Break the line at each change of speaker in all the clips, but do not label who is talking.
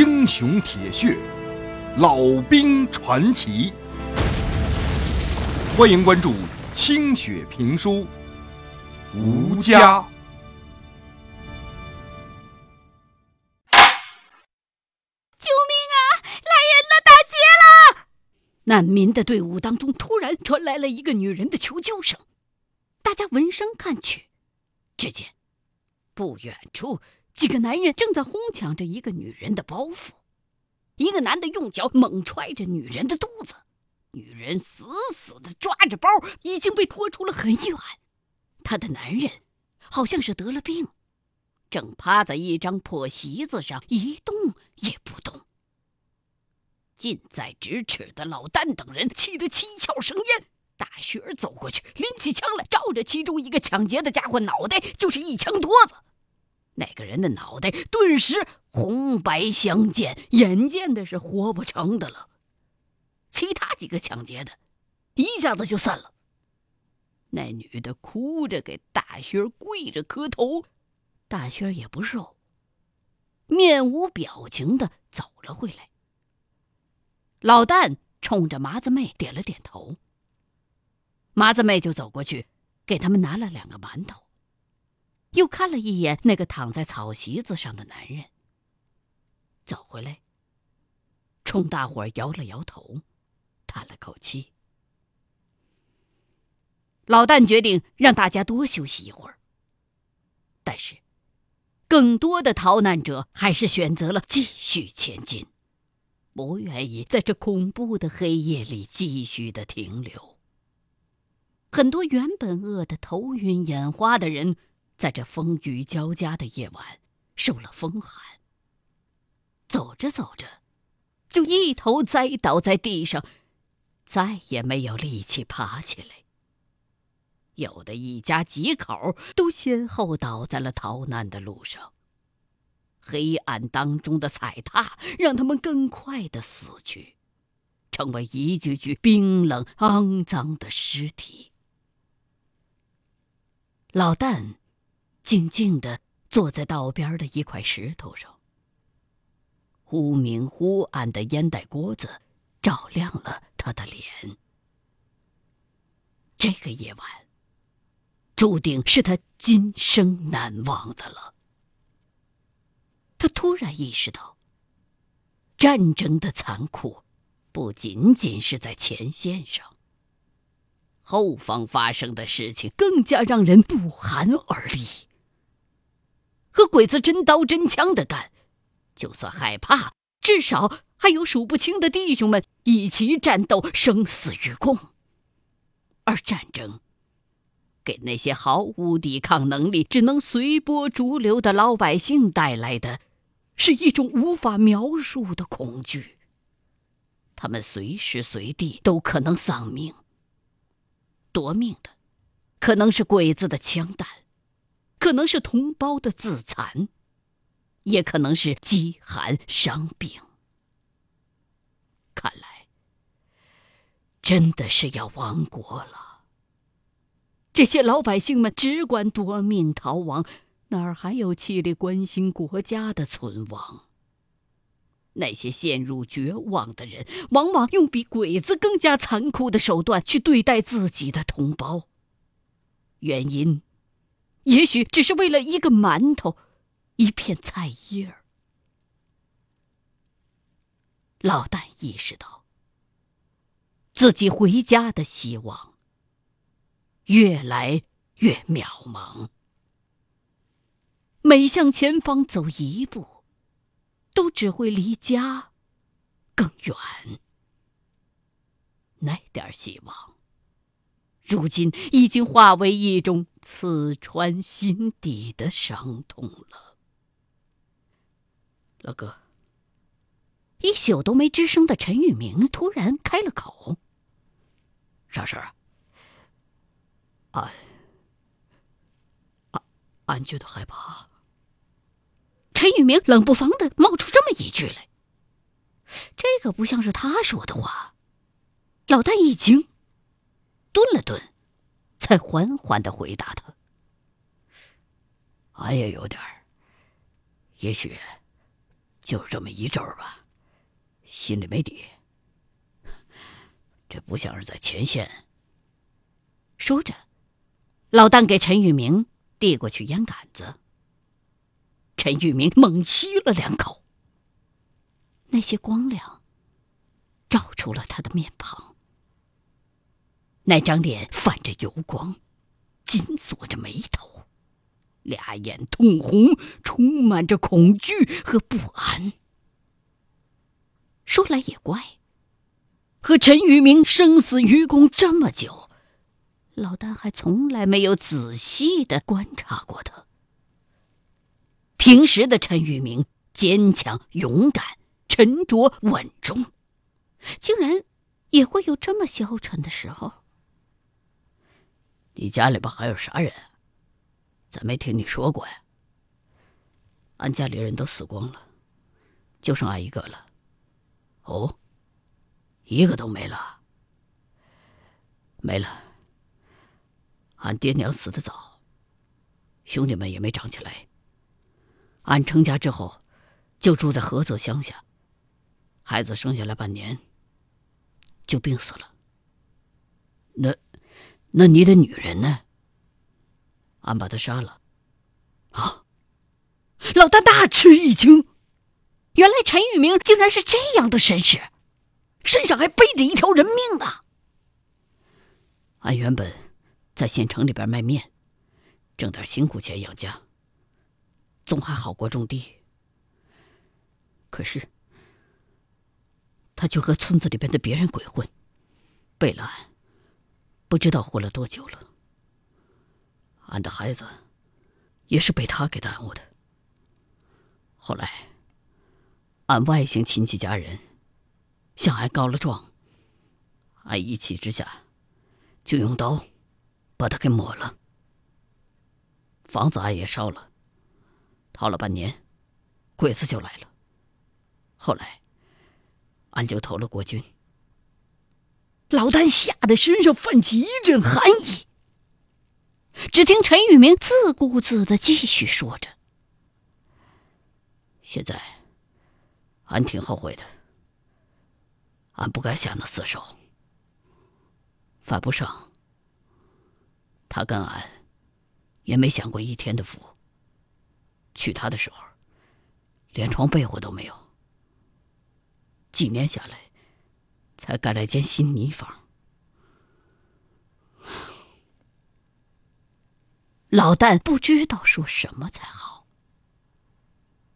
英雄铁血，老兵传奇。欢迎关注清雪评书，吴家。
救命啊！来人了，打劫了！难民的队伍当中突然传来了一个女人的求救声，大家闻声看去，只见不远处几个男人正在哄抢着一个女人的包袱，一个男的用脚猛踹着女人的肚子，女人死死的抓着包，已经被拖出了很远。她的男人好像是得了病。正趴在一张破席子上一动也不动。近在咫尺的老旦等人气得七窍生烟。大雪儿走过去，拎起枪来，照着其中一个抢劫的家伙脑袋就是一枪托子。那个人的脑袋顿时红白相间，眼见的是活不成的了。其他几个抢劫的，一下子就散了。那女的哭着给大雪儿跪着磕头。大轩也不瘦，面无表情的走了回来。老旦冲着麻子妹点了点头，麻子妹就走过去，给他们拿了两个馒头，又看了一眼那个躺在草席子上的男人，走回来，冲大伙儿摇了摇头，叹了口气。老旦决定让大家多休息一会儿，但是。更多的逃难者还是选择了继续前进，不愿意在这恐怖的黑夜里继续的停留。很多原本饿得头晕眼花的人，在这风雨交加的夜晚受了风寒，走着走着，就一头栽倒在地上，再也没有力气爬起来。有的一家几口都先后倒在了逃难的路上。黑暗当中的踩踏让他们更快的死去，成为一具具冰冷肮脏的尸体。老旦静静的坐在道边的一块石头上，忽明忽暗的烟袋锅子照亮了他的脸。这个夜晚。注定是他今生难忘的了。他突然意识到，战争的残酷不仅仅是在前线上，后方发生的事情更加让人不寒而栗。和鬼子真刀真枪的干，就算害怕，至少还有数不清的弟兄们一起战斗，生死与共。而战争。给那些毫无抵抗能力、只能随波逐流的老百姓带来的，是一种无法描述的恐惧。他们随时随地都可能丧命。夺命的，可能是鬼子的枪弹，可能是同胞的自残，也可能是饥寒伤病。看来，真的是要亡国了。这些老百姓们只管夺命逃亡，哪儿还有气力关心国家的存亡？那些陷入绝望的人，往往用比鬼子更加残酷的手段去对待自己的同胞。原因，也许只是为了一个馒头，一片菜叶儿。老旦意识到，自己回家的希望。越来越渺茫，每向前方走一步，都只会离家更远。那点希望，如今已经化为一种刺穿心底的伤痛了。老哥，一宿都没吱声的陈玉明突然开了口：“
啥事儿？”俺，俺，俺觉得害怕。
陈玉明冷不防的冒出这么一句来，这个不像是他说的话。老旦一惊，顿了顿，才缓缓的回答他：“
俺也有点儿，也许就这么一阵儿吧，心里没底。这不像是在前线。
说着，老旦给陈玉明递过去烟杆子。陈玉明猛吸了两口，那些光亮照出了他的面庞，那张脸泛着油光，紧锁着眉头，俩眼通红，充满着恐惧和不安。说来也怪，和陈玉明生死与共这么久。老丹还从来没有仔细的观察过他。平时的陈玉明坚强、勇敢、沉着、稳重，竟然也会有这么消沉的时候。
你家里边还有啥人？咋没听你说过呀？俺家里人都死光了，就剩俺一个了。哦，一个都没了，没了。俺爹娘死的早，兄弟们也没长起来。俺成家之后，就住在菏泽乡下。孩子生下来半年，就病死了。那，那你的女人呢？俺把她杀了。啊！
老大大吃一惊，原来陈玉明竟然是这样的身世，身上还背着一条人命呢。
俺原本。在县城里边卖面，挣点辛苦钱养家，总还好过种地。可是，他就和村子里边的别人鬼混，背了俺，不知道活了多久了。俺的孩子，也是被他给耽误的。后来，俺外姓亲戚家人向俺告了状，俺一气之下，就用刀。把他给抹了，房子俺也烧了，逃了半年，鬼子就来了。后来，俺就投了国军。
老丹吓得身上泛起一阵寒意。只听陈玉明自顾自的继续说着：“
现在，俺挺后悔的，俺不该下那死手，犯不上。”他跟俺也没享过一天的福。娶她的时候，连床被窝都没有。几年下来，才盖了间新泥房。
老旦不知道说什么才好。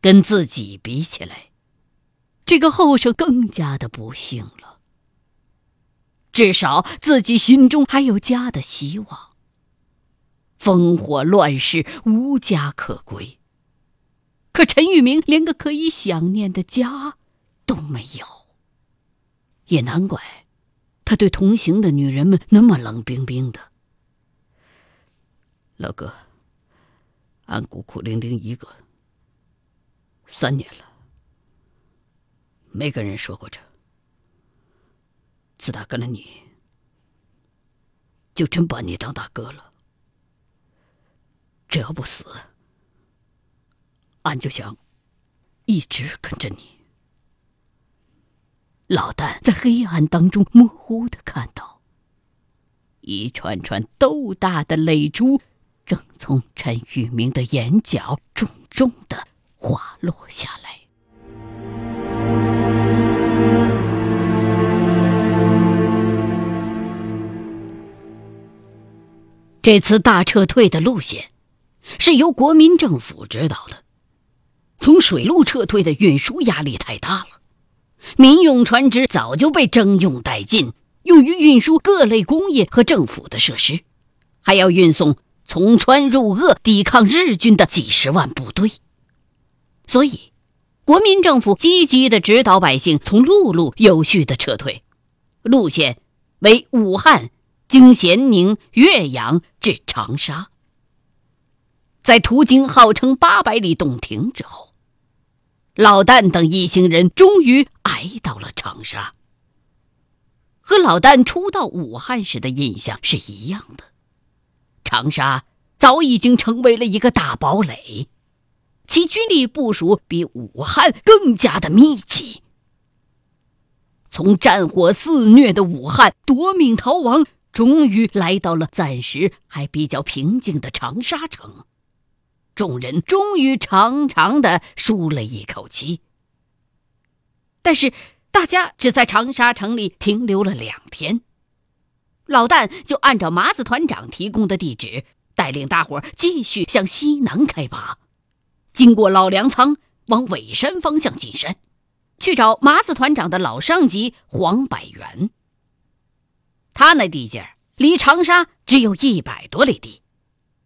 跟自己比起来，这个后生更加的不幸了。至少自己心中还有家的希望。烽火乱世，无家可归。可陈玉明连个可以想念的家都没有，也难怪他对同行的女人们那么冷冰冰的。
老哥，俺孤苦伶仃一个，三年了，没跟人说过这。自打跟了你，就真把你当大哥了。只要不死，俺就想一直跟着你。
老旦在黑暗当中模糊的看到，一串串豆大的泪珠正从陈玉明的眼角重重的滑落下来。这次大撤退的路线。是由国民政府指导的，从水路撤退的运输压力太大了，民用船只早就被征用殆尽，用于运输各类工业和政府的设施，还要运送从川入鄂抵抗日军的几十万部队，所以，国民政府积极的指导百姓从陆路有序的撤退，路线为武汉经咸宁、岳阳至长沙。在途经号称八百里洞庭之后，老旦等一行人终于挨到了长沙。和老旦初到武汉时的印象是一样的，长沙早已经成为了一个大堡垒。其军力部署比武汉更加的密集。从战火肆虐的武汉夺命逃亡，终于来到了暂时还比较平静的长沙城，众人终于长长的舒了一口气。但是，大家只在长沙城里停留了两天，老旦就按照麻子团长提供的地址，带领大伙继续向西南开拔，经过老粮仓，往尾山方向进山，去找麻子团长的老上级黄百元。他那地界儿离长沙只有一百多里地，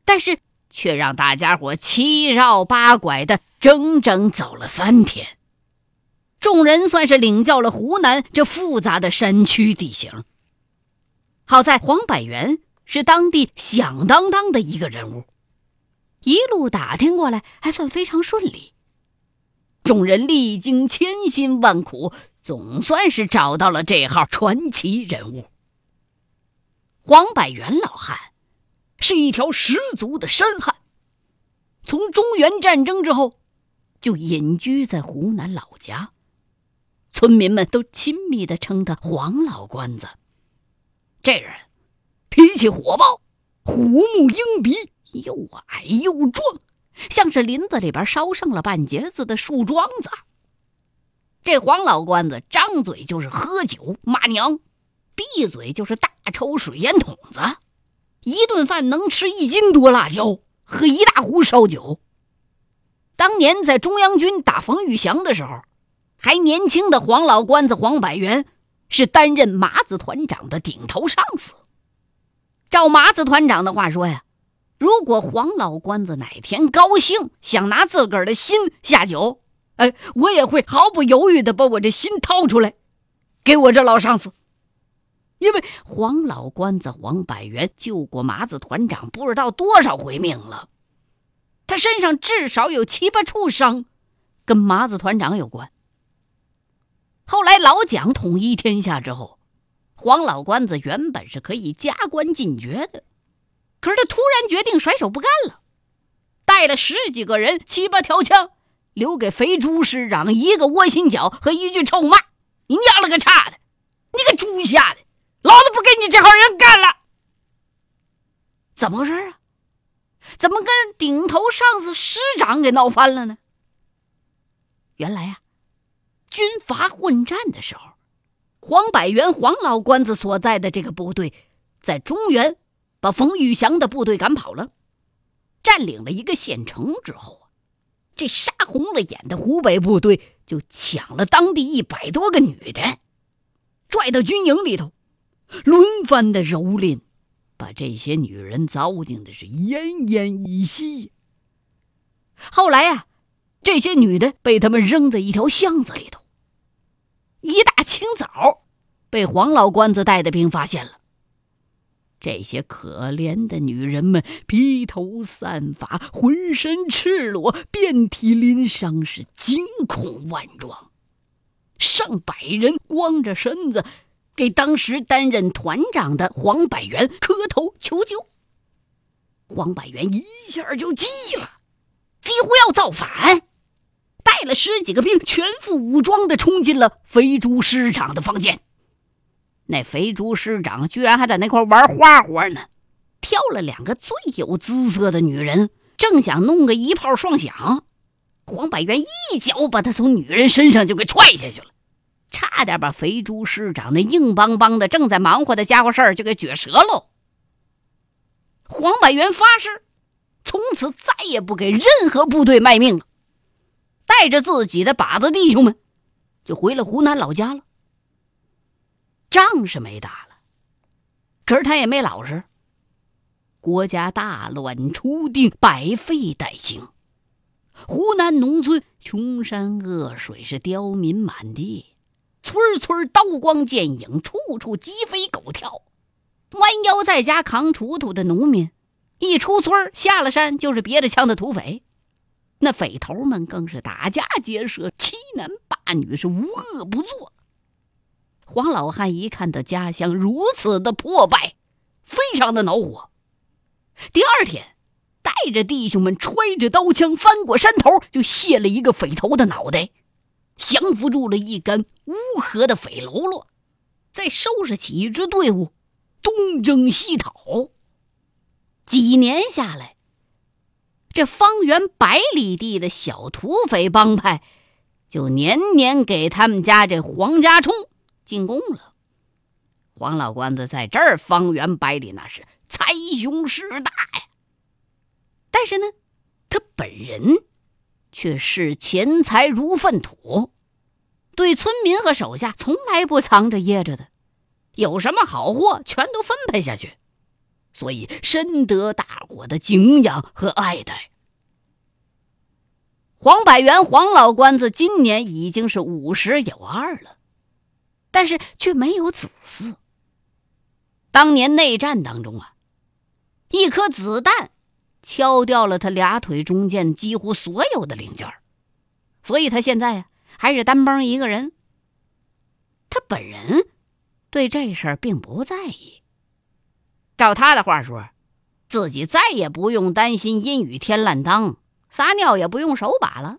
但是却让大家伙七绕八拐的整整走了三天。众人算是领教了湖南这复杂的山区地形。好在黄百元是当地响当当的一个人物，一路打听过来还算非常顺利。众人历经千辛万苦，总算是找到了这号传奇人物。黄百元老汉是一条十足的山汉，从中原战争之后就隐居在湖南老家。村民们都亲密的称他黄老关子。这人脾气火爆，虎目鹰鼻，又矮又壮，像是林子里边烧剩了半截子的树桩子。这黄老关子张嘴就是喝酒骂娘，闭嘴就是大抽水烟筒子，一顿饭能吃一斤多辣椒，喝一大壶烧酒。当年在中央军打冯玉祥的时候。还年轻的黄老关子黄百元是担任麻子团长的顶头上司。照麻子团长的话说呀，如果黄老关子哪天高兴想拿自个儿的心下酒，哎，我也会毫不犹豫的把我这心掏出来，给我这老上司。因为黄老关子黄百元救过麻子团长不知道多少回命了，他身上至少有七八处伤，跟麻子团长有关。后来老蒋统一天下之后，黄老关子原本是可以加官进爵的，可是他突然决定甩手不干了，带了十几个人、七八条枪，留给肥猪师长一个窝心脚和一句臭骂：“你娘了个叉的，你个猪下的，老子不跟你这号人干了！”怎么回事啊？怎么跟顶头上司师长给闹翻了呢？原来呀。军阀混战的时候，黄百元黄老关子所在的这个部队，在中原把冯玉祥的部队赶跑了，占领了一个县城之后啊，这杀红了眼的湖北部队就抢了当地一百多个女的，拽到军营里头，轮番的蹂躏，把这些女人糟践的是奄奄一息。后来呀，这些女的被他们扔在一条巷子里头。一大清早，被黄老关子带的兵发现了。这些可怜的女人们披头散发，浑身赤裸，遍体鳞伤，是惊恐万状。上百人光着身子，给当时担任团长的黄百元磕头求救。黄百元一下就急了，几乎要造反。带了十几个兵，全副武装的冲进了肥猪师长的房间。那肥猪师长居然还在那块玩花活呢，挑了两个最有姿色的女人，正想弄个一炮双响。黄百元一脚把他从女人身上就给踹下去了，差点把肥猪师长那硬邦邦的正在忙活的家伙事儿就给撅折喽。黄百元发誓，从此再也不给任何部队卖命了。带着自己的把子弟兄们，就回了湖南老家了。仗是没打了，可是他也没老实。国家大乱初定，百废待兴，湖南农村穷山恶水，是刁民满地，村村刀光剑影，处处鸡飞狗跳。弯腰在家扛锄头的农民，一出村下了山就是别着枪的土匪。那匪头们更是打家劫舍，欺男霸女，是无恶不作。黄老汉一看到家乡如此的破败，非常的恼火。第二天，带着弟兄们揣着刀枪翻过山头，就卸了一个匪头的脑袋，降服住了一干乌合的匪喽啰，再收拾起一支队伍，东征西讨。几年下来，这方圆百里地的小土匪帮派，就年年给他们家这黄家冲进贡了。黄老官子在这儿方圆百里那是财雄势大呀。但是呢，他本人却视钱财如粪土，对村民和手下从来不藏着掖着的，有什么好货全都分配下去，所以深得大伙的敬仰和爱戴。黄百元黄老官子今年已经是五十有二了，但是却没有子嗣。当年内战当中啊，一颗子弹。敲掉了他俩腿中间几乎所有的零件所以他现在呀还是单帮一个人。他本人对这事儿并不在意。照他的话说，自己再也不用担心阴雨天烂裆，撒尿也不用手把了。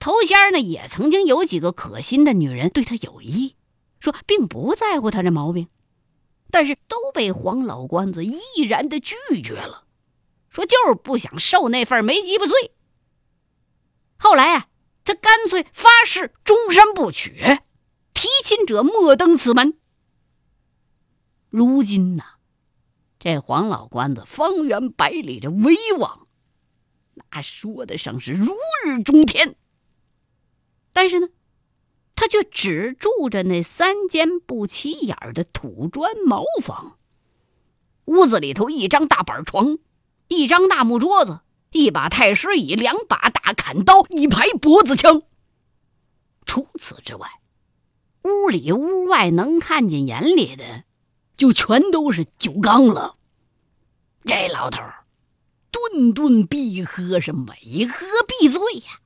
头先呢也曾经有几个可心的女人对他有意，说并不在乎他这毛病，但是都被黄老关子毅然的拒绝了。说就是不想受那份没鸡巴罪。后来啊，他干脆发誓终身不娶，提亲者莫登此门。如今呐，这黄老官子方圆百里的威望，那说得上是如日中天。但是呢，他却只住着那三间不起眼的土砖茅房，屋子里头一张大板床。一张大木桌子，一把太师椅，两把大砍刀，一排脖子枪。除此之外，屋里屋外能看见眼里的，就全都是酒缸了。这老头顿顿必喝，是每喝必醉呀。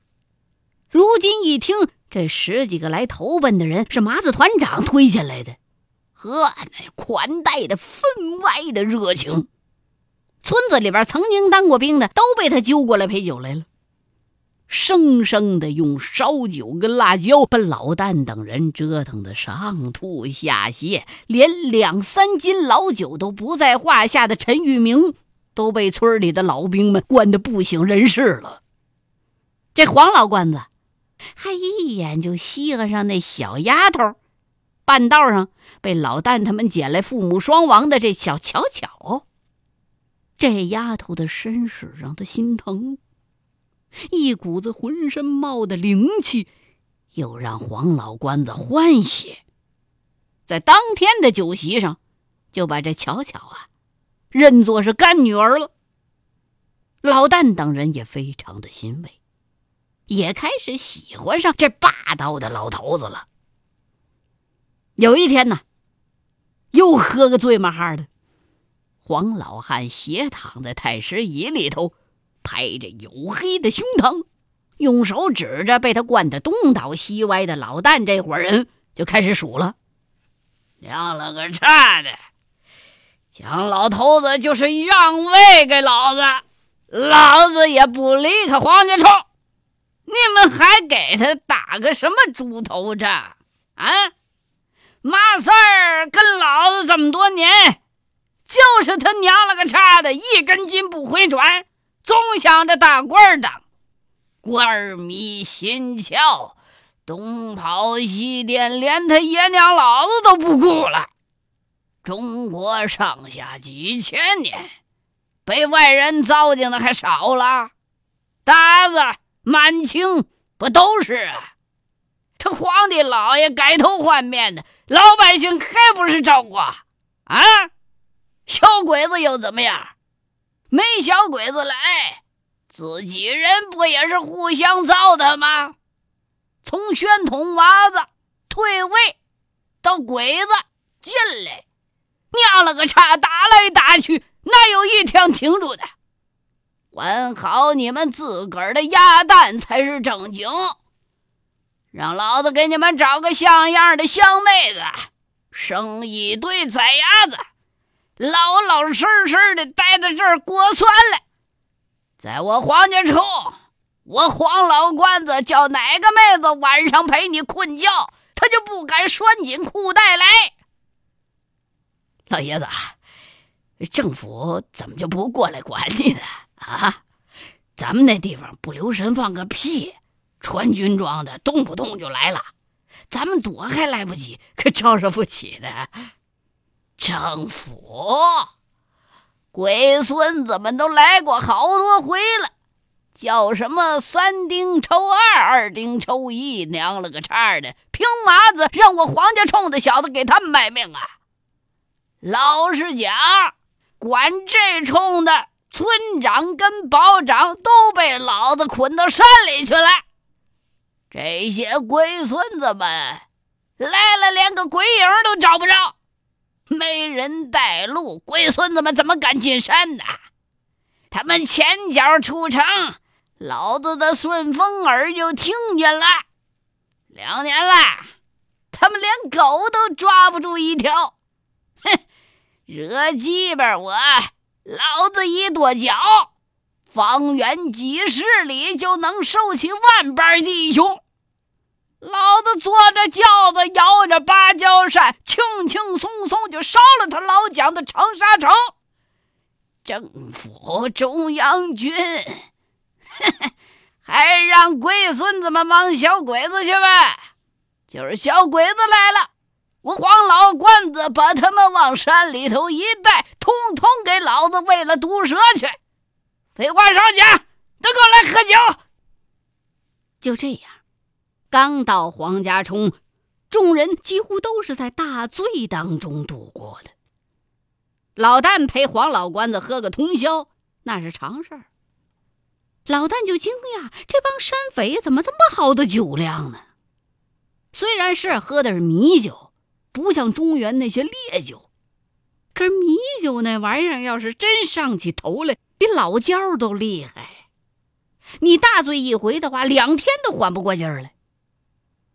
如今一听，这十几个来投奔的人是麻子团长推荐来的，呵，那款待的分外的热情。村子里边曾经当过兵的都被他揪过来陪酒来了，生生的用烧酒跟辣椒把老旦等人折腾的上吐下泻，连两三斤老酒都不在话下的陈玉明都被村里的老兵们灌得不省人事了。这黄老官子还一眼就稀罕上那小丫头，半道上被老旦他们捡来父母双亡的这小巧巧。这丫头的身世让他心疼，一股子浑身冒的灵气，又让黄老关子欢喜。在当天的酒席上，就把这巧巧啊认作是干女儿了。老旦等人也非常的欣慰，也开始喜欢上这霸道的老头子了。有一天呢，又喝个醉麻哈的。黄老汉斜躺在太师椅里头，拍着黝黑的胸膛，用手指着被他灌得东倒西歪的老旦这伙人，就开始数了：“娘了个叉的！蒋老头子就是让位给老子，老子也不离开黄家冲。你们还给他打个什么猪头仗啊？马三儿跟老子这么多年。”就是他娘了个叉的，一根筋不回转，总想着当官当，官迷心窍，东跑西颠，连他爷娘老子都不顾了。中国上下几千年，被外人糟践的还少了，鞑子、满清不都是啊？这皇帝老爷改头换面的，老百姓还不是照挂啊？小鬼子又怎么样？没小鬼子来，自己人不也是互相糟蹋吗？从宣统娃子退位到鬼子进来，娘了个叉，打来打去，哪有一天挺住的？管好你们自个儿的鸭蛋才是正经。让老子给你们找个像样的香妹子，生一堆崽鸭子。老老实实的待在这儿过算了，在我黄家冲，我黄老关子叫哪个妹子晚上陪你困觉，他就不敢拴紧裤带来。
老爷子，政府怎么就不过来管你呢？啊，咱们那地方不留神放个屁，穿军装的动不动就来了，咱们躲还来不及，可招惹不起的。
政府，龟孙子们都来过好多回了，叫什么三丁抽二，二丁抽一，娘了个叉的，凭麻子让我黄家冲的小子给他们卖命啊！老实讲，管这冲的村长跟保长都被老子捆到山里去了。这些龟孙子们来了，连个鬼影都找不着，没人带路，龟孙子们怎么敢进山呢？他们前脚出城，老子的顺风耳就听见了。两年了，他们连狗都抓不住一条。哼！惹鸡巴我，老子一跺脚，方圆几十里就能收起万般弟兄。老子坐着轿子，摇着芭蕉扇，轻轻松松就烧了他老蒋的长沙城。政府中央军，还让龟孙子们忙小鬼子去呗。就是小鬼子来了。我黄老关子把他们往山里头一带，通通给老子喂了毒蛇去！废话少讲，都给我来喝酒。
就这样，刚到黄家冲，众人几乎都是在大醉当中度过的。老旦陪黄老关子喝个通宵，那是常事儿。老旦就惊讶，这帮山匪怎么这么好的酒量呢？虽然是喝的是米酒。不像中原那些烈酒，可是米酒那玩意儿要是真上起头来，比老焦都厉害。你大醉一回的话，两天都缓不过劲儿来。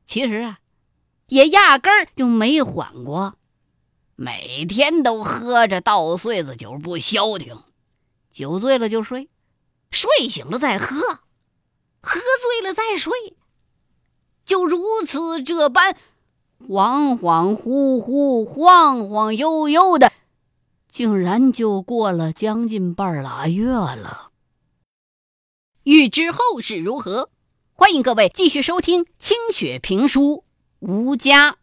其实啊，也压根儿就没缓过，每天都喝着稻穗子酒不消停，酒醉了就睡，睡醒了再喝，喝醉了再睡，就如此这般。恍恍惚惚，晃晃悠悠的，竟然就过了将近半拉月了。欲知后事如何，欢迎各位继续收听清雪评书《吴家》。